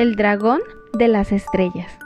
el dragón de las estrellas.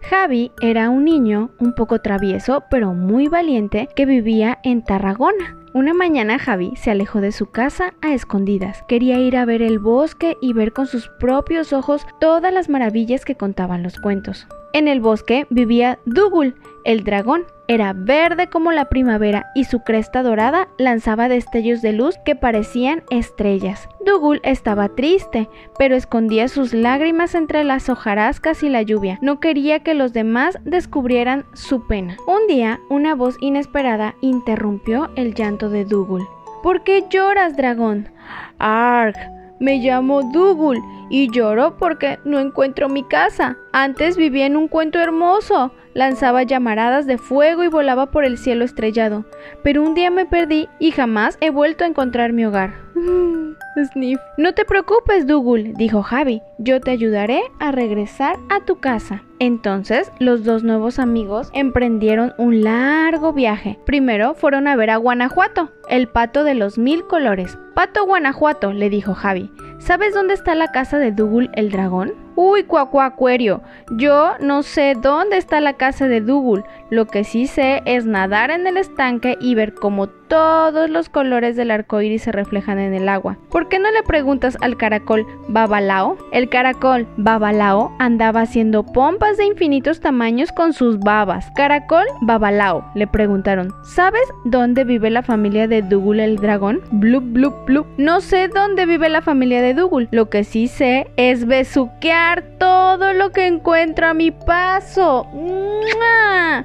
Javi era un niño un poco travieso pero muy valiente que vivía en Tarragona. Una mañana Javi se alejó de su casa a escondidas. Quería ir a ver el bosque y ver con sus propios ojos todas las maravillas que contaban los cuentos. En el bosque vivía Dugul, el dragón. Era verde como la primavera y su cresta dorada lanzaba destellos de luz que parecían estrellas. Dugul estaba triste, pero escondía sus lágrimas entre las hojarascas y la lluvia. No quería que los demás descubrieran su pena. Un día, una voz inesperada interrumpió el llanto de Dugul. ¿Por qué lloras, dragón? Arg, me llamo Dugul y lloro porque no encuentro mi casa. Antes vivía en un cuento hermoso, lanzaba llamaradas de fuego y volaba por el cielo estrellado. Pero un día me perdí y jamás he vuelto a encontrar mi hogar. Sniff. No te preocupes, Dougal, dijo Javi. Yo te ayudaré a regresar a tu casa. Entonces, los dos nuevos amigos emprendieron un largo viaje. Primero fueron a ver a Guanajuato, el pato de los mil colores. Pato Guanajuato, le dijo Javi. ¿Sabes dónde está la casa de Dougal el dragón? Uy, cuacuacuerio, yo no sé dónde está la casa de Dougal. Lo que sí sé es nadar en el estanque y ver cómo todos los colores del arco iris se reflejan en el agua. ¿Por qué no le preguntas al caracol Babalao? El caracol Babalao andaba haciendo pompas de infinitos tamaños con sus babas. Caracol Babalao, le preguntaron, ¿sabes dónde vive la familia de Dougal el dragón? Blup, blup, blup. No sé dónde vive la familia de Dougal. Lo que sí sé es besuquear todo lo que encuentro a mi paso.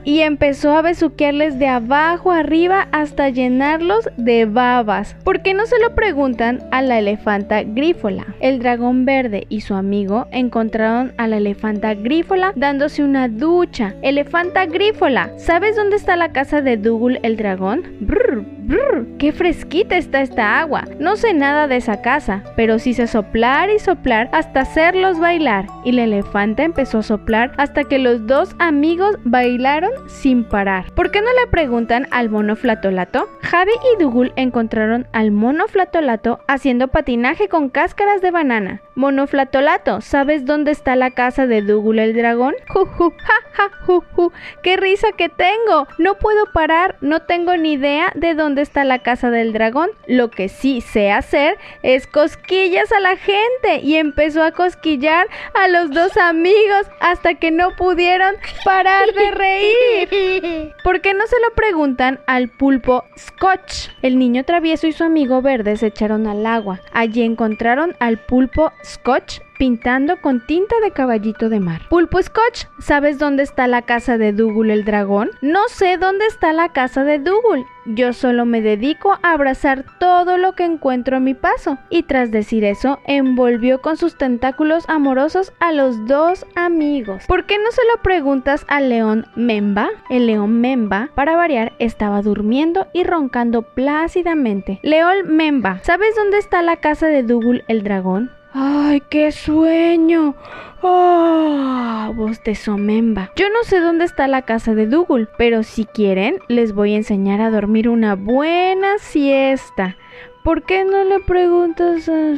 Y empezó a besuquearles de abajo arriba hasta llenarlos de babas. ¿Por qué no se lo preguntan a la elefanta Grífola? El dragón verde y su amigo encontraron a la elefanta Grífola dándose una ducha. Elefanta Grífola, ¿sabes dónde está la casa de Dougal el dragón? Qué fresquita está esta agua. No sé nada de esa casa, pero sí sé soplar y soplar hasta hacerlos bailar y la elefanta empezó a soplar hasta que los dos amigos bailaron sin parar. ¿Por qué no le preguntan al mono flatolato? Javi y Dugul encontraron al mono flatolato haciendo patinaje con cáscaras de banana. Mono flatolato, ¿sabes dónde está la casa de Dugul el dragón? Juju, ja, ja, ¡Qué risa que tengo! No puedo parar, no tengo ni idea de dónde está la casa del dragón. Lo que sí sé hacer es cosquillas a la gente y empezó a cosquillar a los dos amigos hasta que no pudieron parar de reír. ¿Por qué no se lo preguntan al pulpo Scotch? El niño travieso y su amigo verde se echaron al agua. Allí encontraron al pulpo Scotch pintando con tinta de caballito de mar. Pulpo Scotch, ¿sabes dónde está la casa de Dougal el dragón? No sé dónde está la casa de Dougal. Yo solo me dedico a abrazar todo lo que encuentro a mi paso. Y tras decir eso, envolvió con sus tentáculos amorosos a los dos amigos. ¿Por qué no se lo preguntas al león Memba? El león Memba, para variar, estaba durmiendo y roncando plácidamente. León Memba, ¿sabes dónde está la casa de Dougal el dragón? ¡Ay, qué sueño! ¡Oh! Bostezó Memba. Yo no sé dónde está la casa de Dougal, pero si quieren, les voy a enseñar a dormir una buena siesta. ¿Por qué no le preguntas a...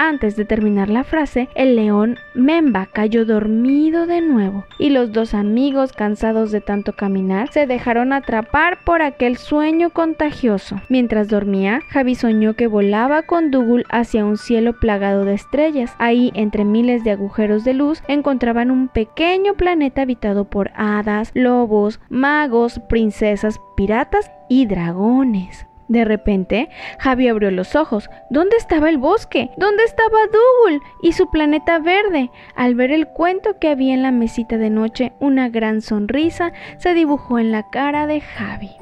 Antes de terminar la frase, el león Memba cayó dormido de nuevo y los dos amigos, cansados de tanto caminar, se dejaron atrapar por aquel sueño contagioso. Mientras dormía, Javi soñó que volaba con Dougal hacia un cielo plagado de estrellas. Ahí, entre miles de agujeros de luz, encontraban un pequeño planeta habitado por hadas, lobos, magos, princesas, piratas y dragones. De repente, Javi abrió los ojos. ¿Dónde estaba el bosque? ¿Dónde estaba Dougal y su planeta verde? Al ver el cuento que había en la mesita de noche, una gran sonrisa se dibujó en la cara de Javi.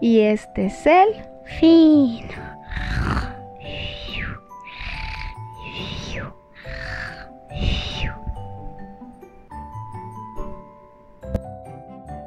Y este es el fin.